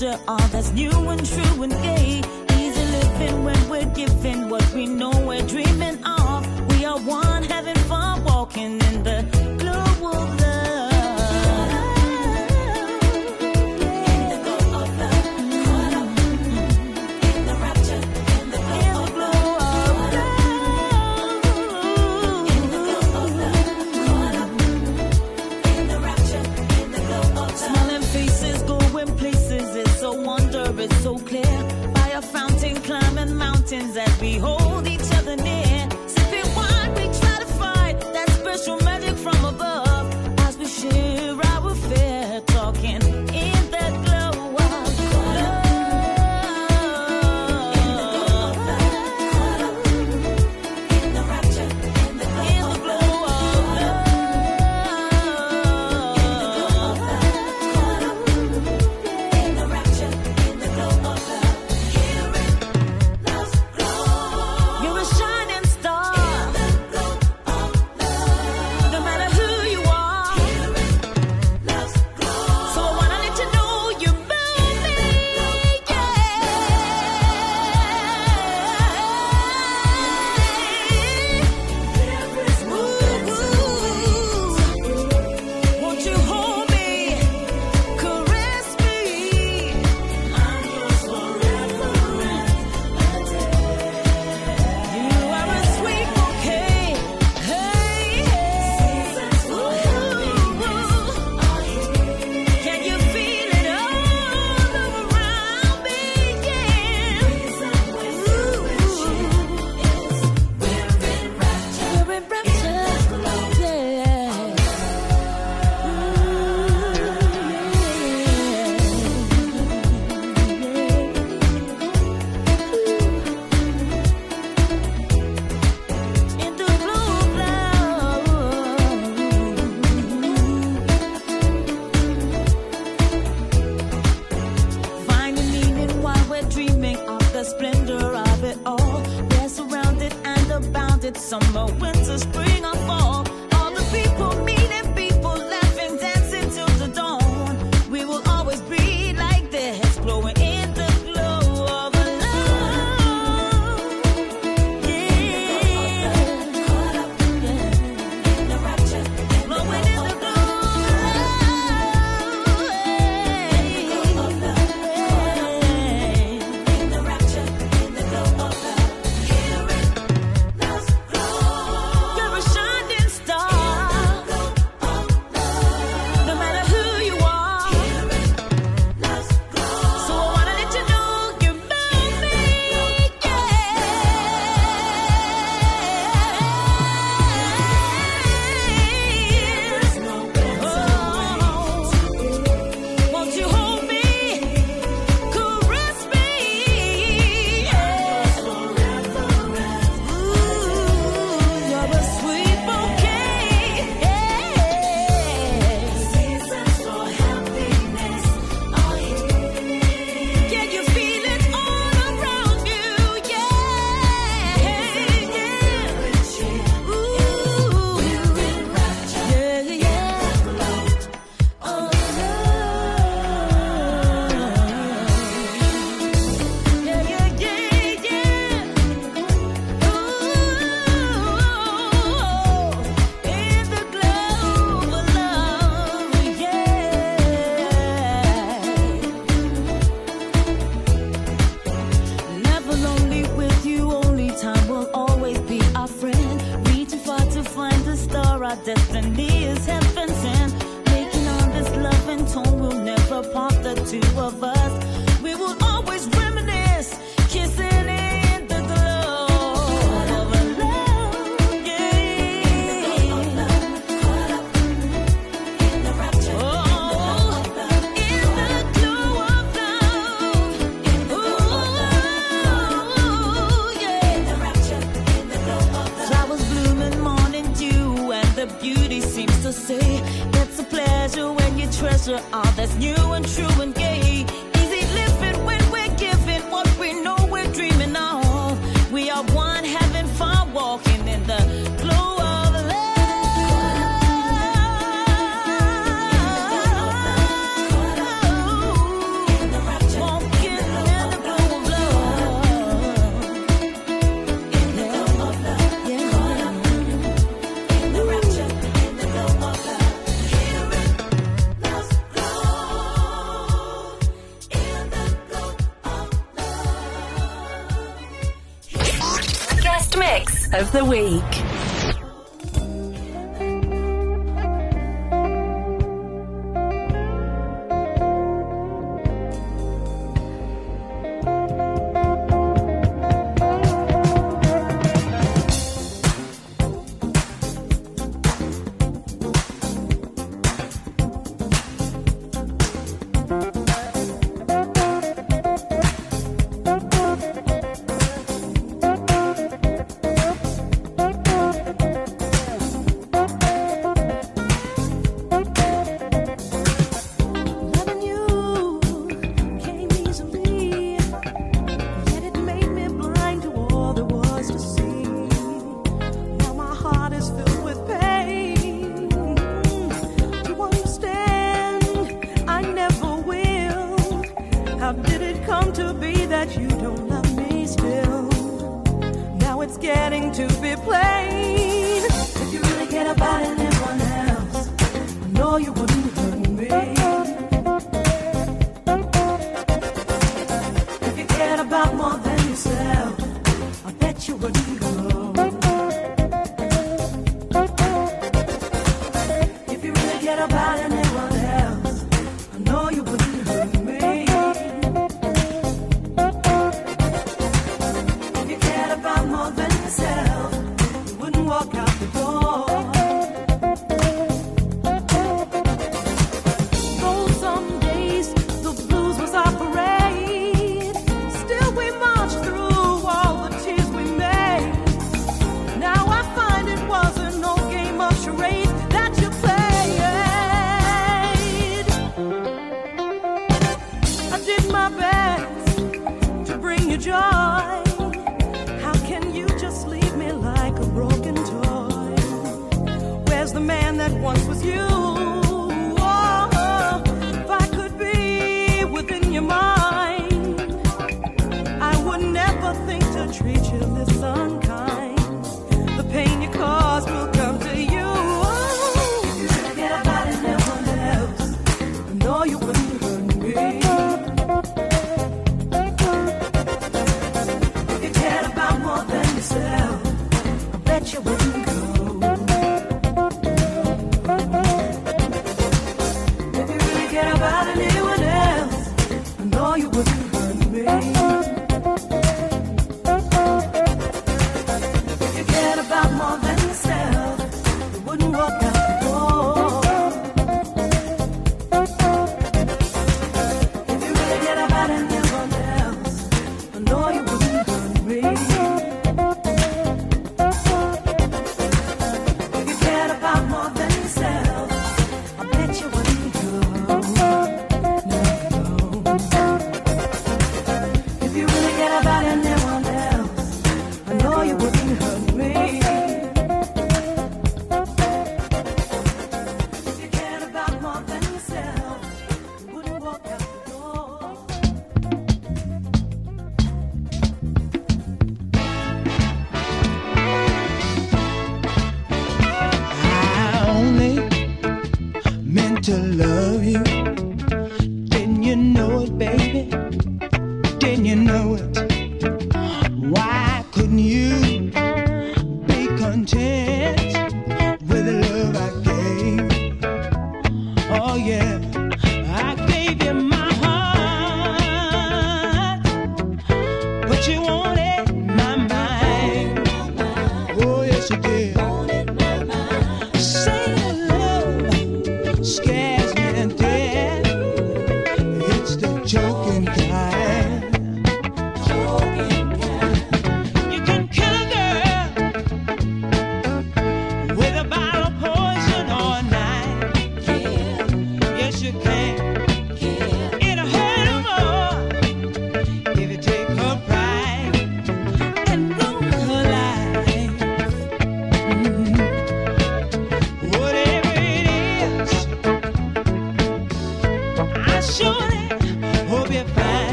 when we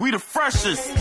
We the freshest.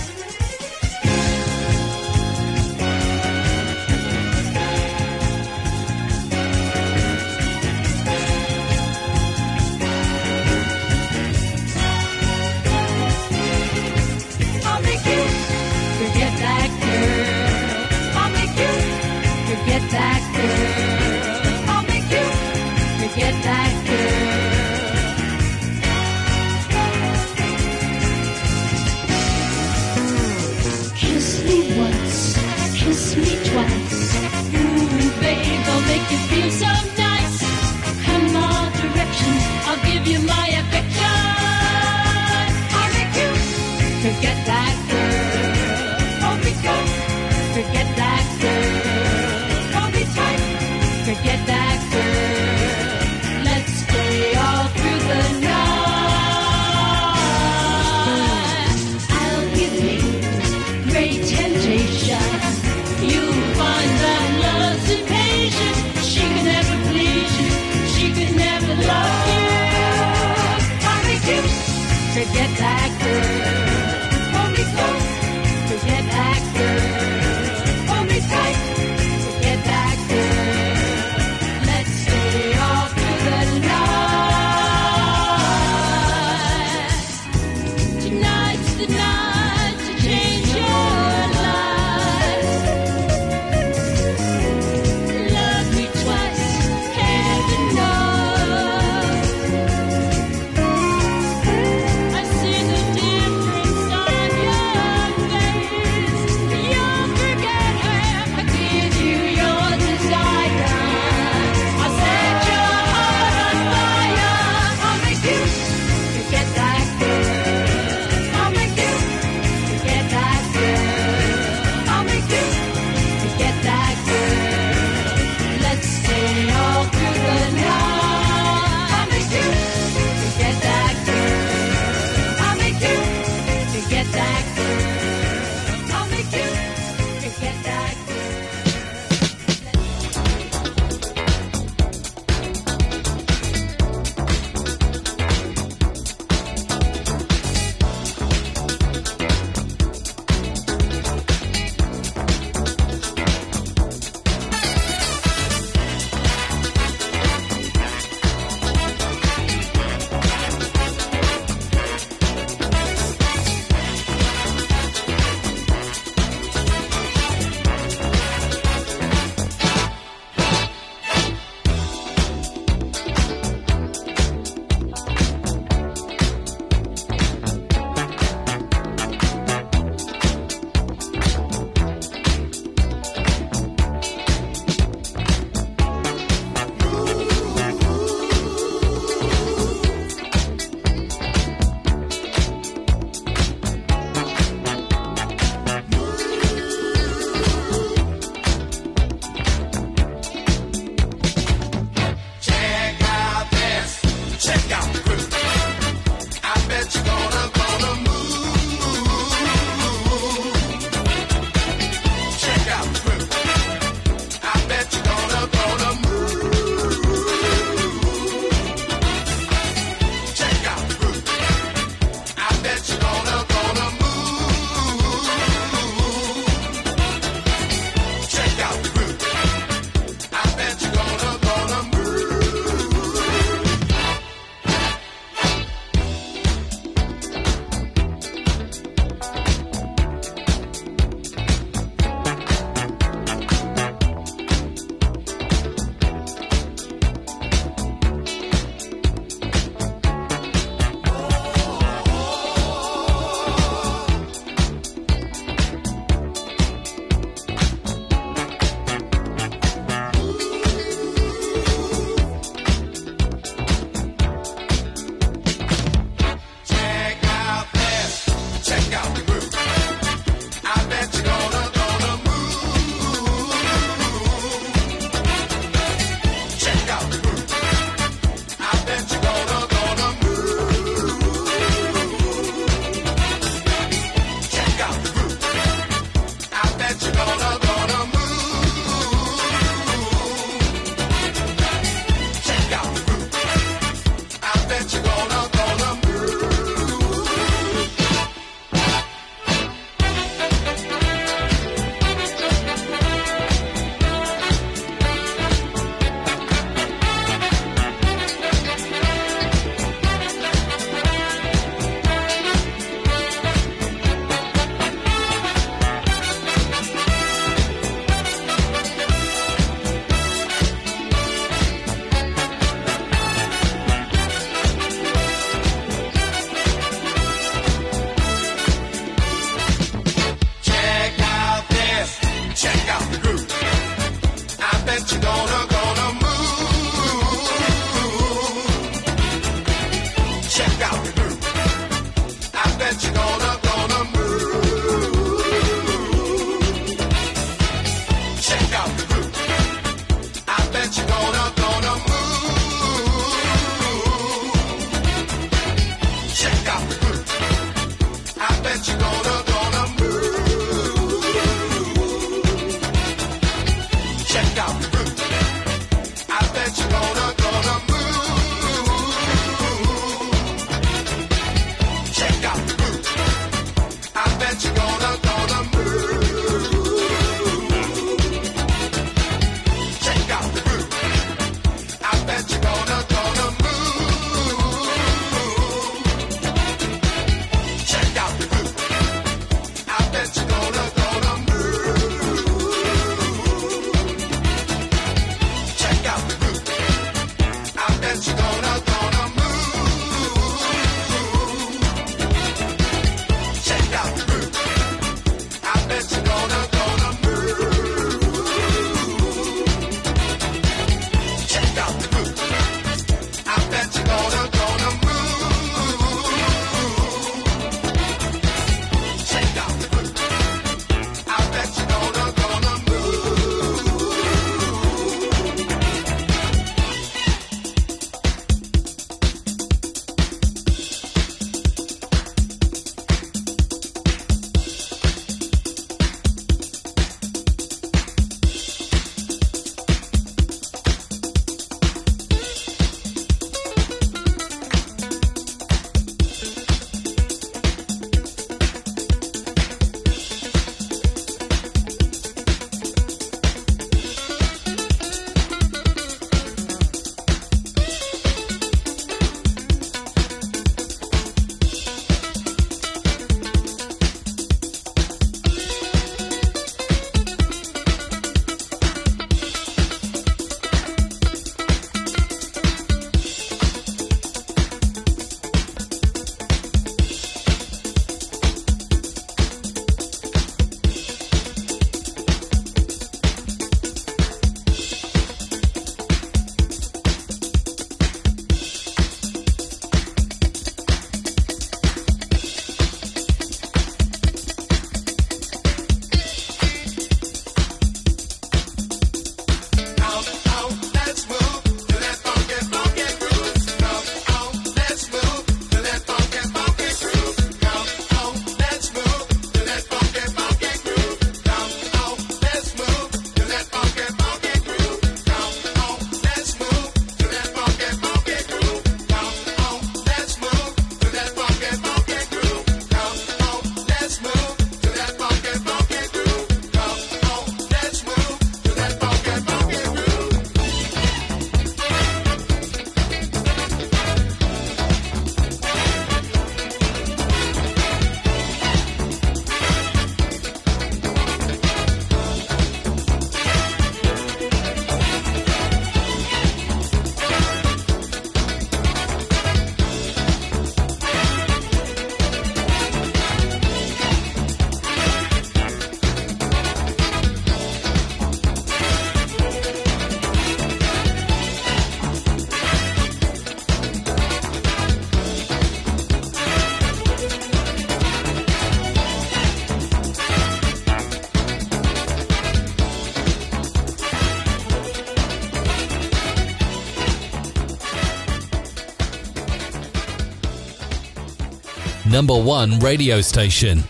Number one radio station.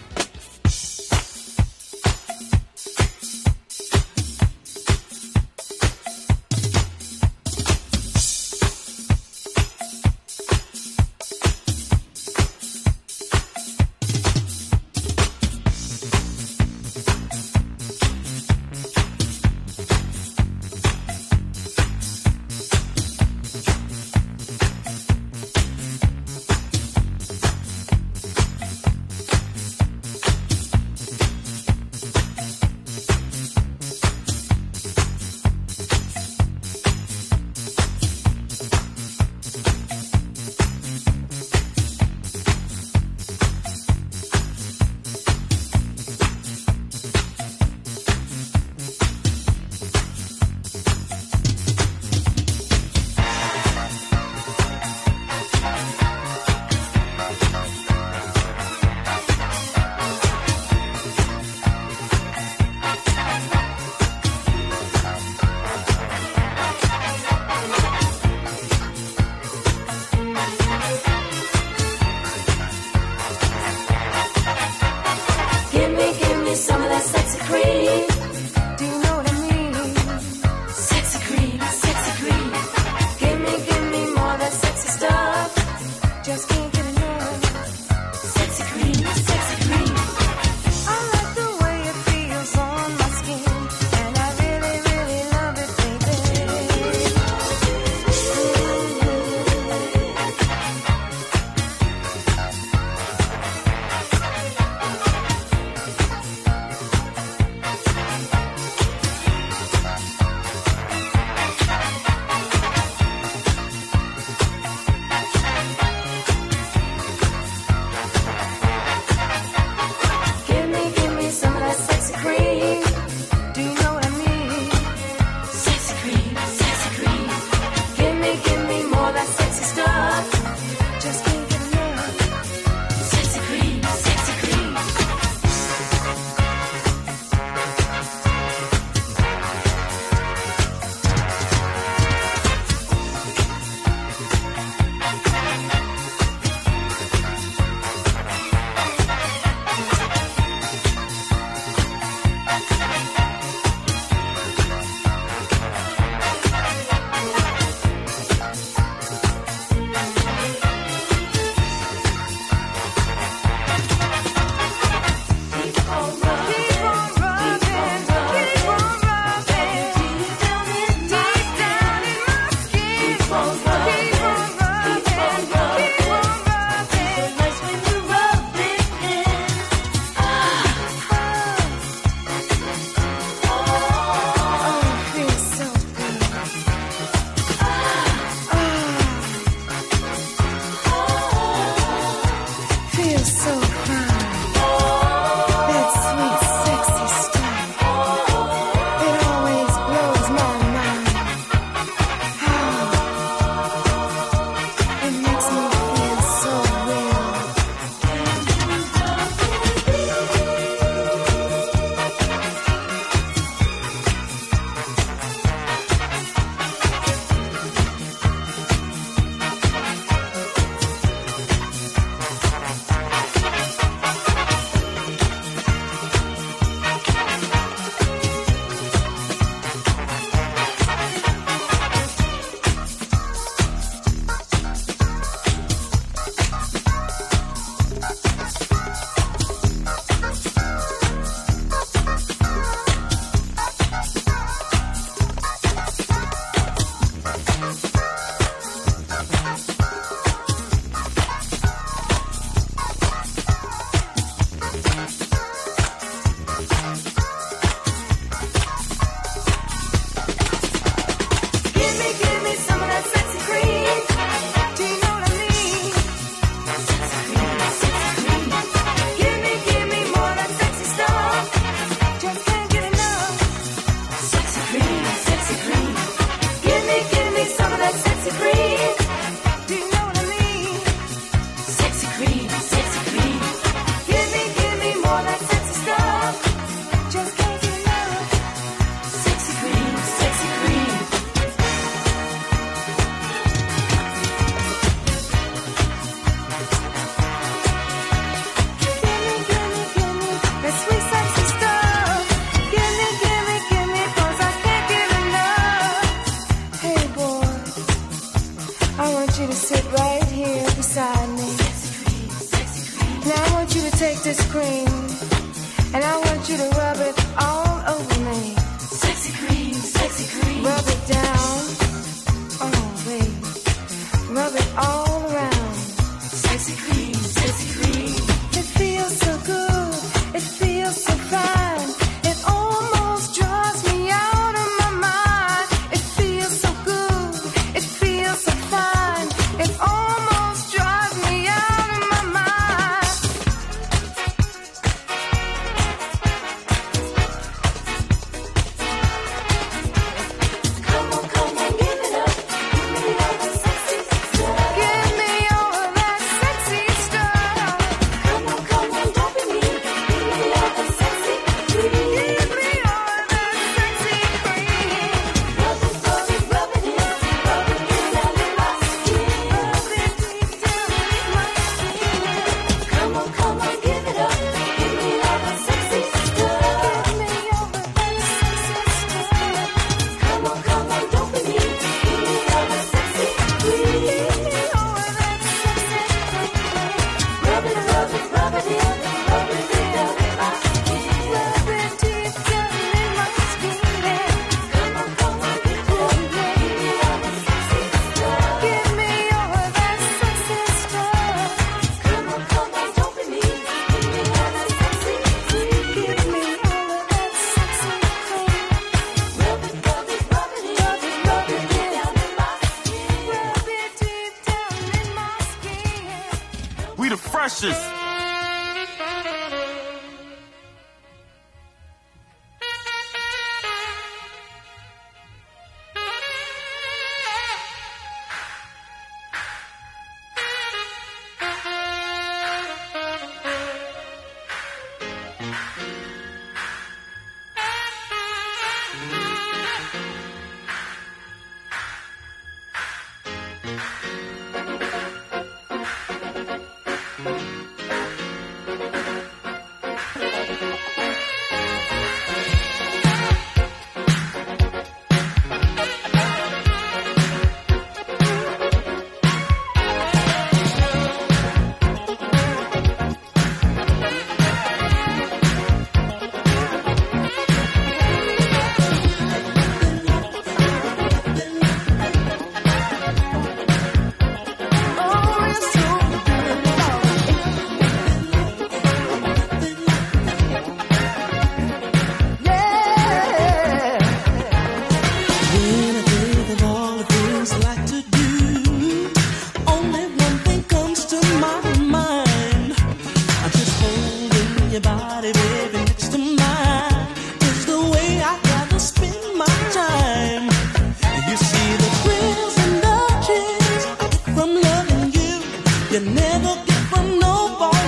looking for nobody.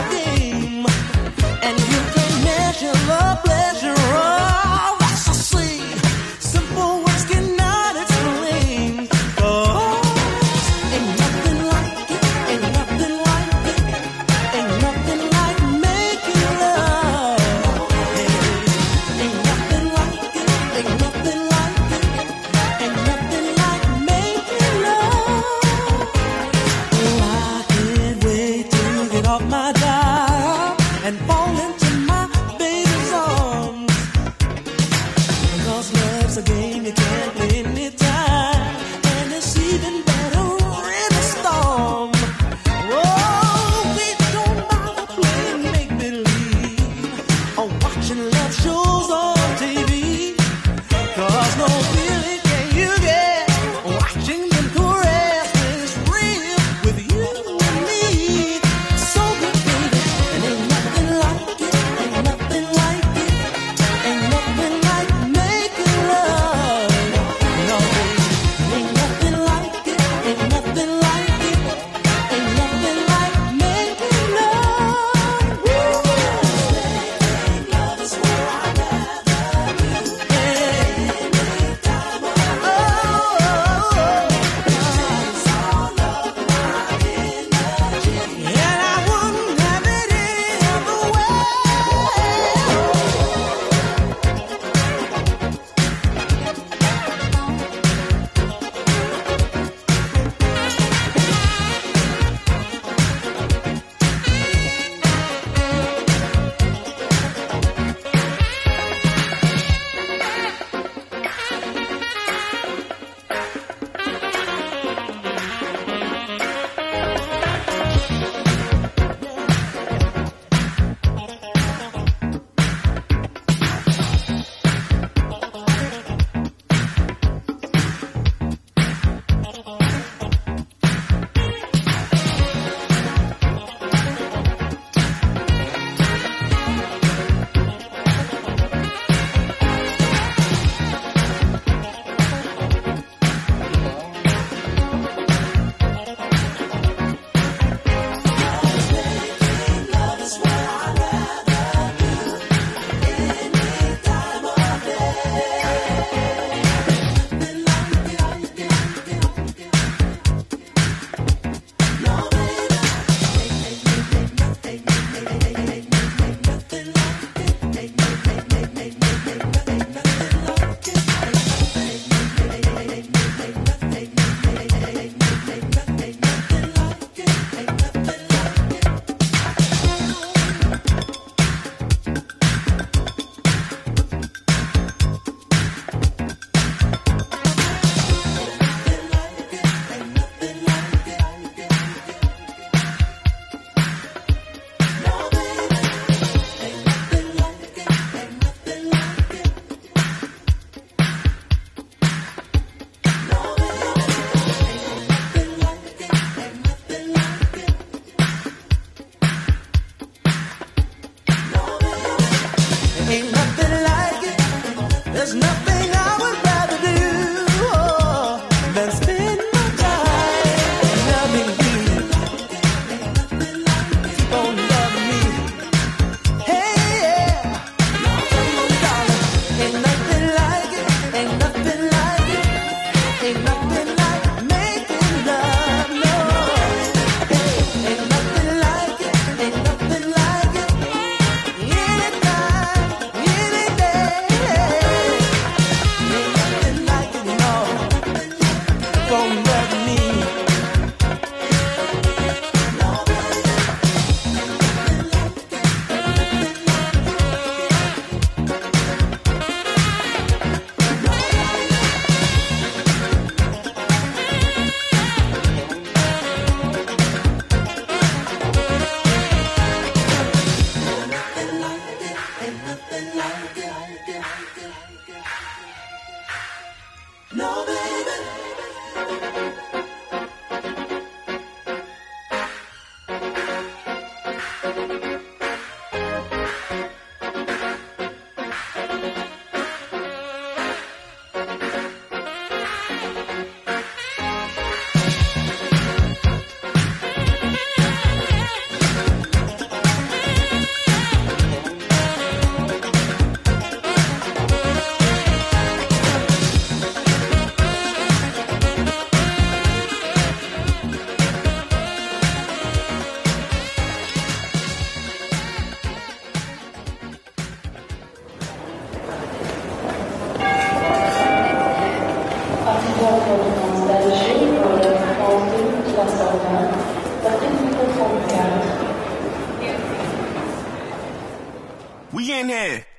You want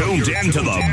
tuned into the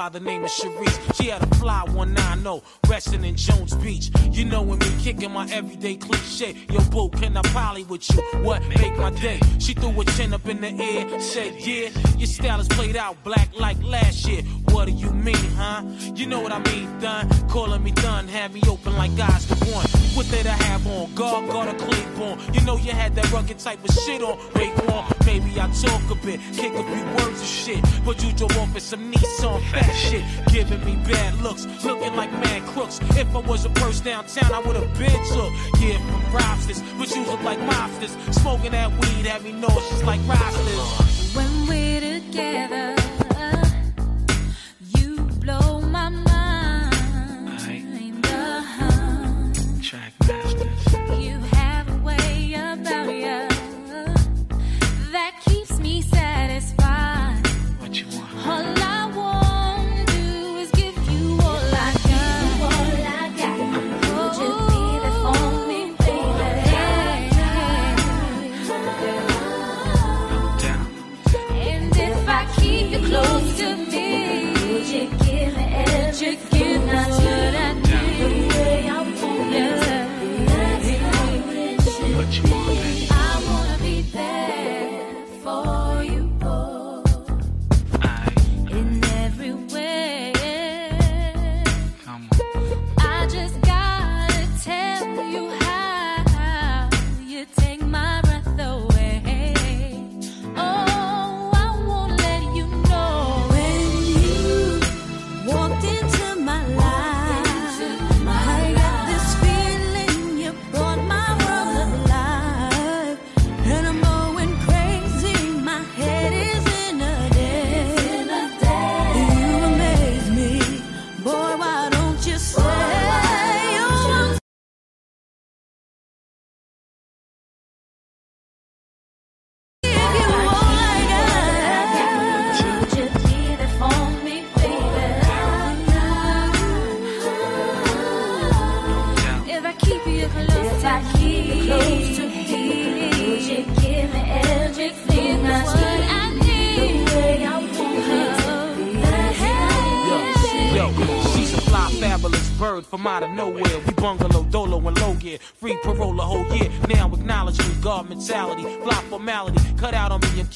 by the name of Sharice. She had a fly one I know, resting in Jones Beach. You know when me kicking my everyday cliche. Yo, boo, can I poly with you? What make my day? She threw her chin up in the air, said, Yeah, your style is played out black like last year. What do you mean, huh? You know what I mean, done. Calling me done, had me open like eyes. What did I have on? God got a on You know you had that rugged type of shit on. Raekwon, maybe I talk a bit, kick a few words of shit. But you drove off in some Nissan fat shit, giving me bad looks, looking like mad crooks. If I was a purse downtown, I would have been took. Yeah, from robsters, but you look like mobsters. Smoking that weed had me nauseous like Robsters.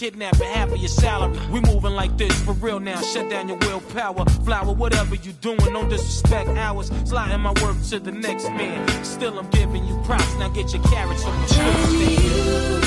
kidnapping half of your salary. We moving like this for real now. Shut down your willpower. Flower, whatever you doing, don't disrespect ours. Sliding my work to the next man. Still, I'm giving you props. Now get your carriage from the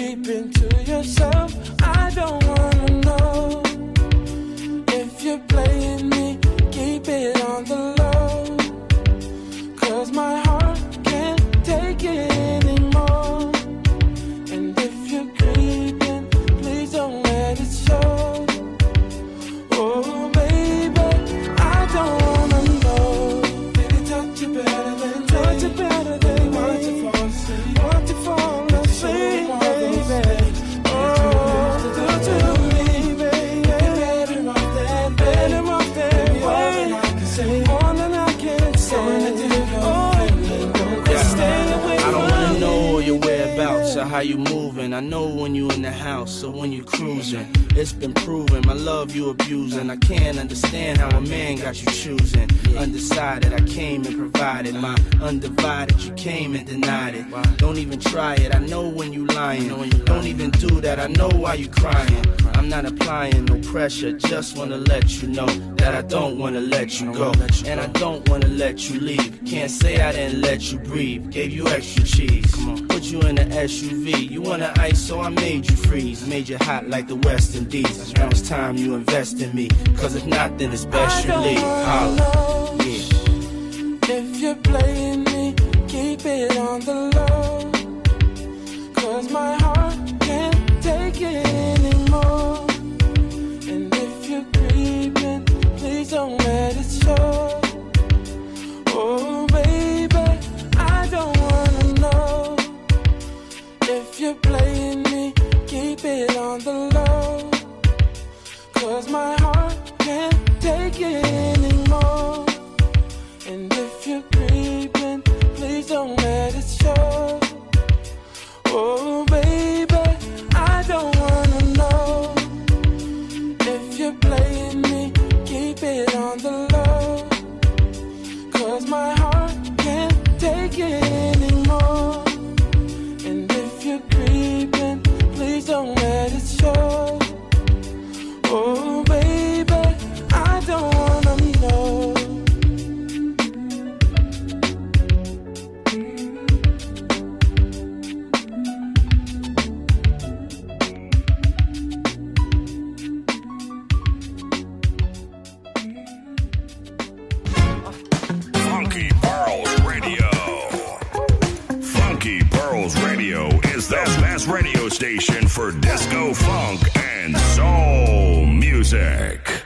keeping into yourself. Pressure. Just wanna let you know that I don't wanna let you go. And I don't wanna let you leave. Can't say I didn't let you breathe. Gave you extra cheese. Put you in an SUV. You want ice, so I made you freeze. Made you hot like the West Indies. Now it's time you invest in me. Cause if not, then it's best you leave. Holla. Radio station for disco funk and soul music.